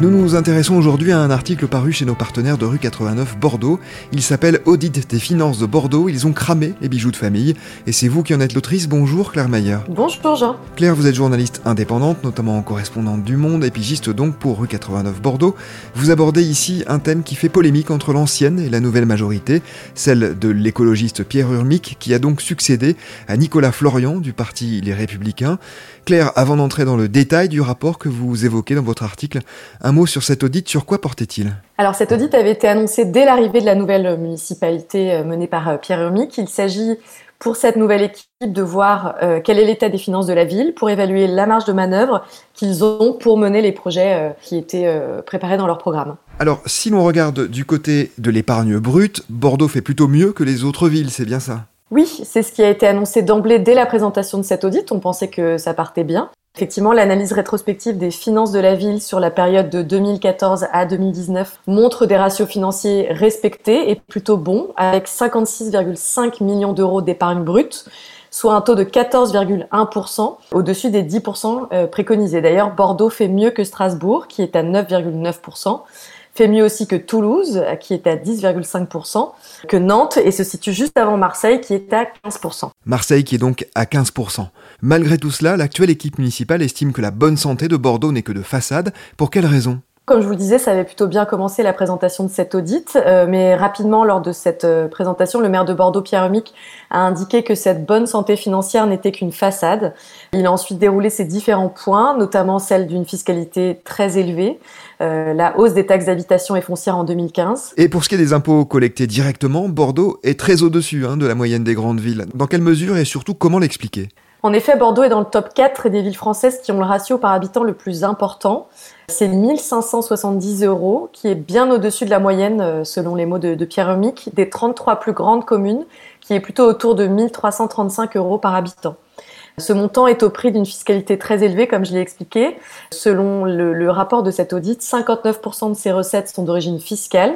Nous nous intéressons aujourd'hui à un article paru chez nos partenaires de rue 89 Bordeaux. Il s'appelle Audit des finances de Bordeaux. Ils ont cramé les bijoux de famille. Et c'est vous qui en êtes l'autrice. Bonjour Claire Mayer. Bonjour Jean. Claire, vous êtes journaliste indépendante, notamment correspondante du Monde et pigiste donc pour rue 89 Bordeaux. Vous abordez ici un thème qui fait polémique entre l'ancienne et la nouvelle majorité, celle de l'écologiste Pierre Urmic qui a donc succédé à Nicolas Florian du parti Les Républicains. Claire, avant d'entrer dans le détail du rapport que vous évoquez dans votre article, un mot sur cet audit, sur quoi portait-il? Alors cet audit avait été annoncé dès l'arrivée de la nouvelle municipalité euh, menée par euh, Pierre Urmic. Il s'agit pour cette nouvelle équipe de voir euh, quel est l'état des finances de la ville pour évaluer la marge de manœuvre qu'ils ont pour mener les projets qui étaient préparés dans leur programme. Alors, si l'on regarde du côté de l'épargne brute, Bordeaux fait plutôt mieux que les autres villes, c'est bien ça? Oui, c'est ce qui a été annoncé d'emblée dès la présentation de cet audit. On pensait que ça partait bien. Effectivement, l'analyse rétrospective des finances de la ville sur la période de 2014 à 2019 montre des ratios financiers respectés et plutôt bons, avec 56,5 millions d'euros d'épargne brute, soit un taux de 14,1%, au-dessus des 10% euh, préconisés. D'ailleurs, Bordeaux fait mieux que Strasbourg, qui est à 9,9% fait mieux aussi que Toulouse, qui est à 10,5%, que Nantes, et se situe juste avant Marseille, qui est à 15%. Marseille qui est donc à 15%. Malgré tout cela, l'actuelle équipe municipale estime que la bonne santé de Bordeaux n'est que de façade. Pour quelle raison? Comme je vous le disais, ça avait plutôt bien commencé la présentation de cet audit, euh, mais rapidement lors de cette euh, présentation, le maire de Bordeaux, Pierre Humic, a indiqué que cette bonne santé financière n'était qu'une façade. Il a ensuite déroulé ces différents points, notamment celle d'une fiscalité très élevée, euh, la hausse des taxes d'habitation et foncière en 2015. Et pour ce qui est des impôts collectés directement, Bordeaux est très au-dessus hein, de la moyenne des grandes villes. Dans quelle mesure et surtout comment l'expliquer? En effet, Bordeaux est dans le top 4 des villes françaises qui ont le ratio par habitant le plus important. C'est 1570 euros, qui est bien au-dessus de la moyenne, euh, selon les mots de, Pierre Humic, des 33 plus grandes communes, qui est plutôt autour de 1335 euros par habitant. Ce montant est au prix d'une fiscalité très élevée, comme je l'ai expliqué. Selon le, le rapport de cet audit, 59% de ces recettes sont d'origine fiscale.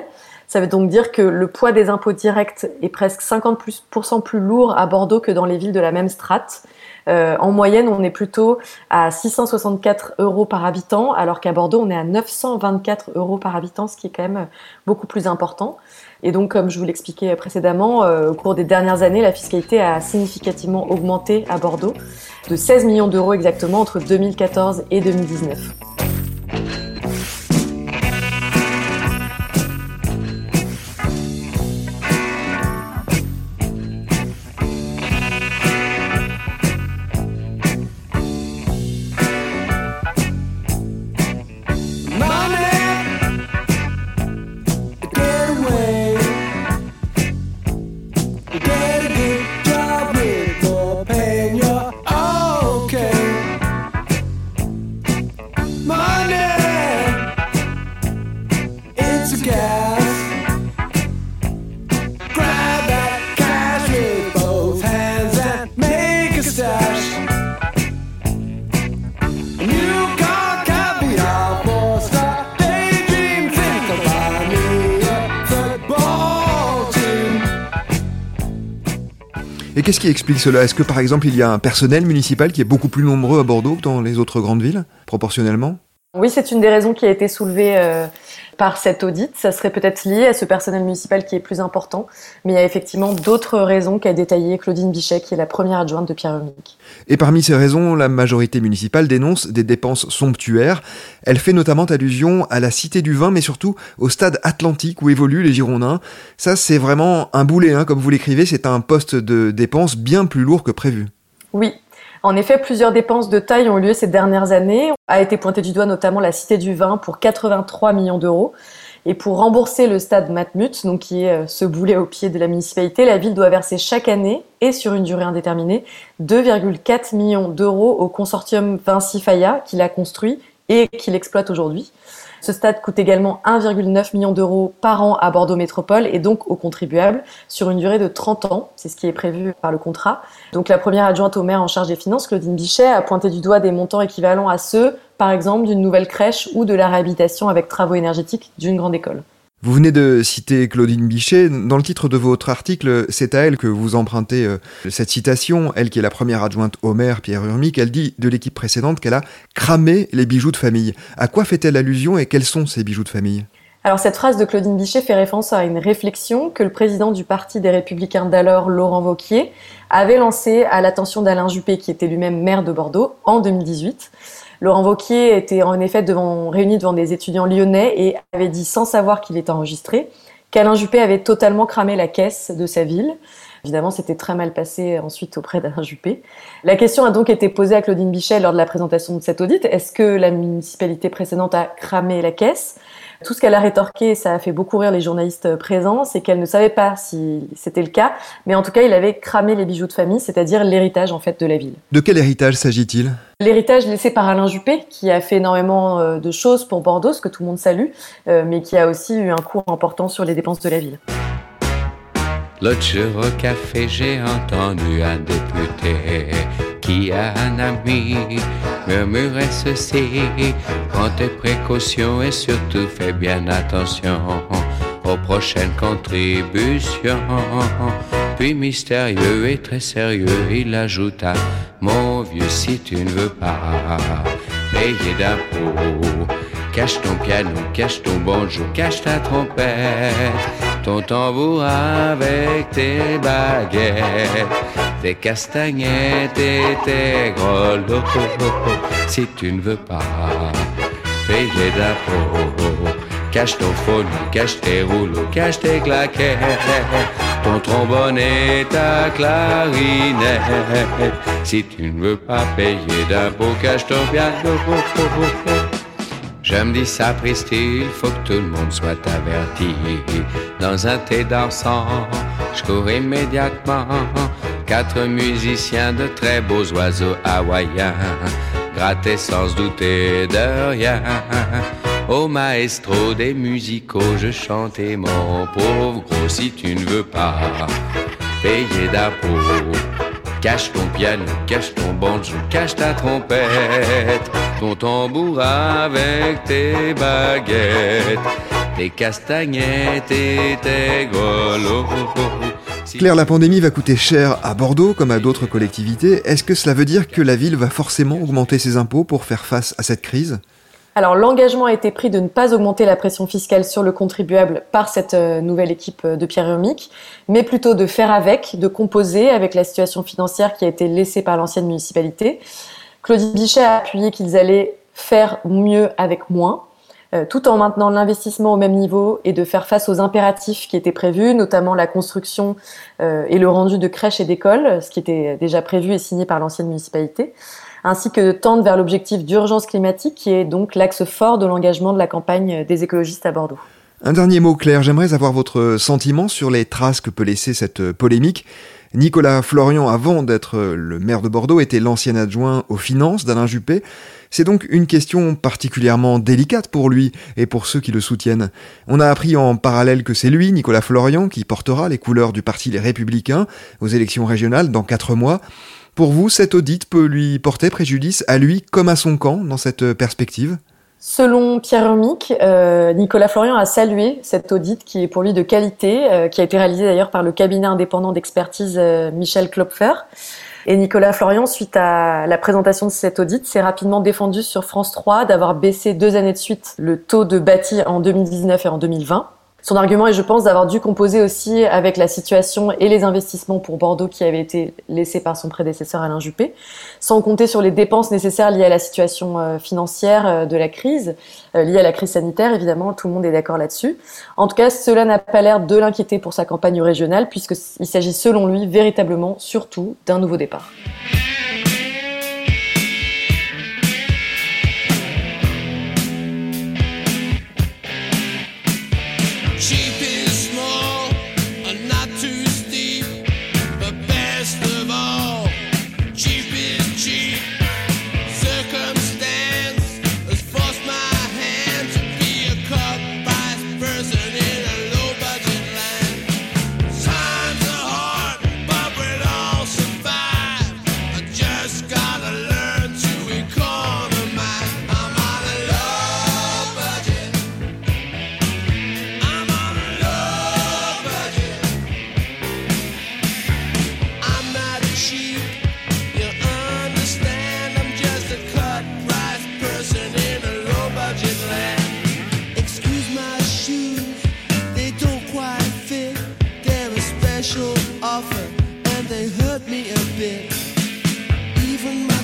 Ça veut donc dire que le poids des impôts directs est presque 50% plus lourd à Bordeaux que dans les villes de la même strate. Euh, en moyenne, on est plutôt à 664 euros par habitant, alors qu'à Bordeaux, on est à 924 euros par habitant, ce qui est quand même beaucoup plus important. Et donc, comme je vous l'expliquais précédemment, euh, au cours des dernières années, la fiscalité a significativement augmenté à Bordeaux, de 16 millions d'euros exactement entre 2014 et 2019. Qu'est-ce qui explique cela? Est-ce que par exemple il y a un personnel municipal qui est beaucoup plus nombreux à Bordeaux que dans les autres grandes villes, proportionnellement? Oui, c'est une des raisons qui a été soulevée euh, par cet audit. Ça serait peut-être lié à ce personnel municipal qui est plus important, mais il y a effectivement d'autres raisons qu'a détaillé Claudine Bichet, qui est la première adjointe de Pierre Unique. Et parmi ces raisons, la majorité municipale dénonce des dépenses somptuaires. Elle fait notamment allusion à la Cité du Vin, mais surtout au stade Atlantique où évoluent les Girondins. Ça, c'est vraiment un boulet, hein, comme vous l'écrivez, c'est un poste de dépenses bien plus lourd que prévu. Oui. En effet, plusieurs dépenses de taille ont eu lieu ces dernières années. A été pointé du doigt notamment la Cité du Vin pour 83 millions d'euros. Et pour rembourser le stade Matmut, donc qui est euh, ce boulet au pied de la municipalité, la ville doit verser chaque année et sur une durée indéterminée 2,4 millions d'euros au consortium Vinci Faya qui l'a construit et qui l'exploite aujourd'hui. Ce stade coûte également 1,9 million d'euros par an à Bordeaux Métropole et donc aux contribuables sur une durée de 30 ans. C'est ce qui est prévu par le contrat. Donc la première adjointe au maire en charge des finances, Claudine Bichet, a pointé du doigt des montants équivalents à ceux, par exemple, d'une nouvelle crèche ou de la réhabilitation avec travaux énergétiques d'une grande école. Vous venez de citer Claudine Bichet. Dans le titre de votre article, c'est à elle que vous empruntez euh, cette citation. Elle qui est la première adjointe au maire, Pierre Urmic, elle dit de l'équipe précédente qu'elle a cramé les bijoux de famille. À quoi fait-elle allusion et quels sont ces bijoux de famille? Alors cette phrase de Claudine Bichet fait référence à une réflexion que le président du Parti des Républicains d'alors, Laurent Vauquier, avait lancée à l'attention d'Alain Juppé, qui était lui-même maire de Bordeaux, en 2018. Laurent Vauquier était en effet réuni devant des étudiants lyonnais et avait dit sans savoir qu'il était enregistré qu'Alain Juppé avait totalement cramé la caisse de sa ville. Évidemment, c'était très mal passé ensuite auprès d'Alain Juppé. La question a donc été posée à Claudine Bichet lors de la présentation de cet audit. Est-ce que la municipalité précédente a cramé la caisse? Tout ce qu'elle a rétorqué, ça a fait beaucoup rire les journalistes présents, c'est qu'elle ne savait pas si c'était le cas, mais en tout cas, il avait cramé les bijoux de famille, c'est-à-dire l'héritage en fait de la ville. De quel héritage s'agit-il? L'héritage laissé par Alain Juppé, qui a fait énormément euh, de choses pour Bordeaux, ce que tout le monde salue, euh, mais qui a aussi eu un coût important sur les dépenses de la ville. L'autre jour au café, j'ai entendu un député un ami murmurer ceci. Prends tes précautions et surtout fais bien attention aux prochaines contributions. Puis mystérieux et très sérieux, il ajouta Mon vieux, si tu ne veux pas payer d'impôts, cache ton piano, cache ton banjo, cache ta trompette ton tambour avec tes baguettes, tes castagnettes et tes grelots. Si tu ne veux pas payer d'impôts, cache ton phone, cache tes rouleaux, cache tes claquettes, ton trombone et ta clarinette. Si tu ne veux pas payer d'impôts, cache ton piano. Je me dis ça il faut que tout le monde soit averti. Dans un thé dansant, je cours immédiatement. Quatre musiciens de très beaux oiseaux hawaïens, grattés sans douter de rien. Au maestro des musicaux, je chantais mon pauvre gros si tu ne veux pas payer d'impôts. Cache ton piano, cache ton banjo, cache ta trompette, ton tambour avec tes baguettes, tes castagnettes et tes grelots. Claire, la pandémie va coûter cher à Bordeaux comme à d'autres collectivités. Est-ce que cela veut dire que la ville va forcément augmenter ses impôts pour faire face à cette crise? Alors l'engagement a été pris de ne pas augmenter la pression fiscale sur le contribuable par cette euh, nouvelle équipe euh, de Pierre Urmic, mais plutôt de faire avec, de composer avec la situation financière qui a été laissée par l'ancienne municipalité. Claudie Bichet a appuyé qu'ils allaient faire mieux avec moins, euh, tout en maintenant l'investissement au même niveau et de faire face aux impératifs qui étaient prévus, notamment la construction et le rendu de crèches et d'écoles, ce qui était déjà prévu et signé par l'ancienne municipalité ainsi que de tendre vers l'objectif d'urgence climatique qui est donc l'axe fort de l'engagement de la campagne des écologistes à Bordeaux. Un dernier mot clair, j'aimerais avoir votre sentiment sur les traces que peut laisser cette polémique. Nicolas Florian, avant d'être le maire de Bordeaux, était l'ancien adjoint aux finances d'Alain Juppé. C'est donc une question particulièrement délicate pour lui et pour ceux qui le soutiennent. On a appris en parallèle que c'est lui, Nicolas Florian, qui portera les couleurs du parti Les Républicains aux élections régionales dans quatre mois. Pour vous, cet audit peut lui porter préjudice à lui comme à son camp dans cette perspective? Selon Pierre Hermic, euh, Nicolas Florian a salué cet audit qui est pour lui de qualité, euh, qui a été réalisé d'ailleurs par le cabinet indépendant d'expertise euh, Michel Klopfer. Et Nicolas Florian, suite à la présentation de cet audit, s'est rapidement défendu sur France 3 d'avoir baissé deux années de suite le taux de bâti en 2019 et en 2020. Son argument est, je pense, d'avoir dû composer aussi avec la situation et les investissements pour Bordeaux qui avaient été laissés par son prédécesseur Alain Juppé, sans compter sur les dépenses nécessaires liées à la situation euh, financière euh, de la crise, euh, liée à la crise sanitaire, évidemment, tout le monde est d'accord là-dessus. En tout cas, cela n'a pas l'air de l'inquiéter pour sa campagne régionale, puisqu'il s'agit selon lui véritablement surtout d'un nouveau départ.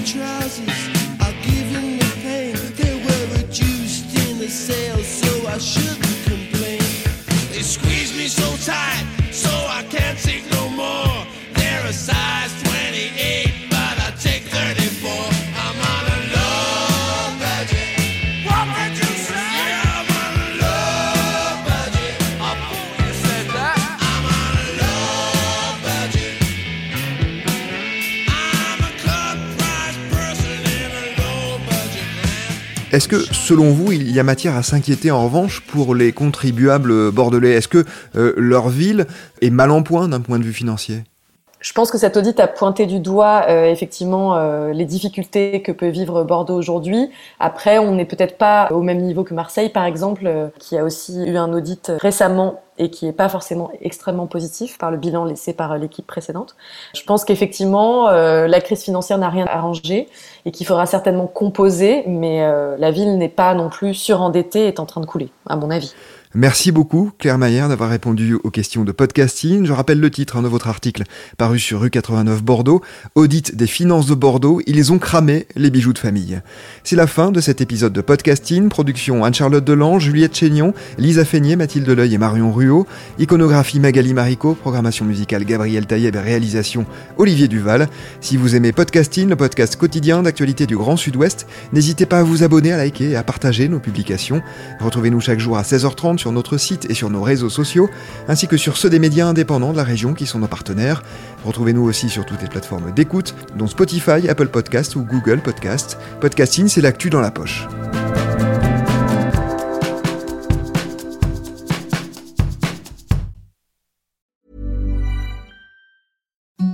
Trousers Est-ce que, selon vous, il y a matière à s'inquiéter en revanche pour les contribuables bordelais? Est-ce que euh, leur ville est mal en point d'un point de vue financier? Je pense que cet audit a pointé du doigt euh, effectivement euh, les difficultés que peut vivre Bordeaux aujourd'hui. Après, on n'est peut-être pas au même niveau que Marseille, par exemple, euh, qui a aussi eu un audit récemment et qui n'est pas forcément extrêmement positif par le bilan laissé par euh, l'équipe précédente. Je pense qu'effectivement, euh, la crise financière n'a rien arrangé et qu'il faudra certainement composer, mais euh, la ville n'est pas non plus surendettée et est en train de couler, à mon avis. Merci beaucoup, Claire Maillard, d'avoir répondu aux questions de podcasting. Je rappelle le titre hein, de votre article paru sur rue 89 Bordeaux. Audit des finances de Bordeaux, ils ont cramé les bijoux de famille. C'est la fin de cet épisode de podcasting. Production Anne-Charlotte Delange, Juliette Chénion, Lisa Feignet, Mathilde Leuil et Marion Ruot. Iconographie Magali Marico, programmation musicale Gabriel Taïeb et réalisation Olivier Duval. Si vous aimez podcasting, le podcast quotidien d'actualité du Grand Sud-Ouest, n'hésitez pas à vous abonner, à liker et à partager nos publications. Retrouvez-nous chaque jour à 16h30 sur notre site et sur nos réseaux sociaux, ainsi que sur ceux des médias indépendants de la région qui sont nos partenaires. Retrouvez-nous aussi sur toutes les plateformes d'écoute, dont Spotify, Apple Podcast ou Google Podcast. Podcasting, c'est l'actu dans la poche.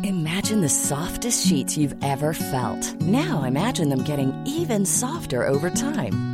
Imagine the softest sheets you've ever felt. Now imagine them getting even softer over time.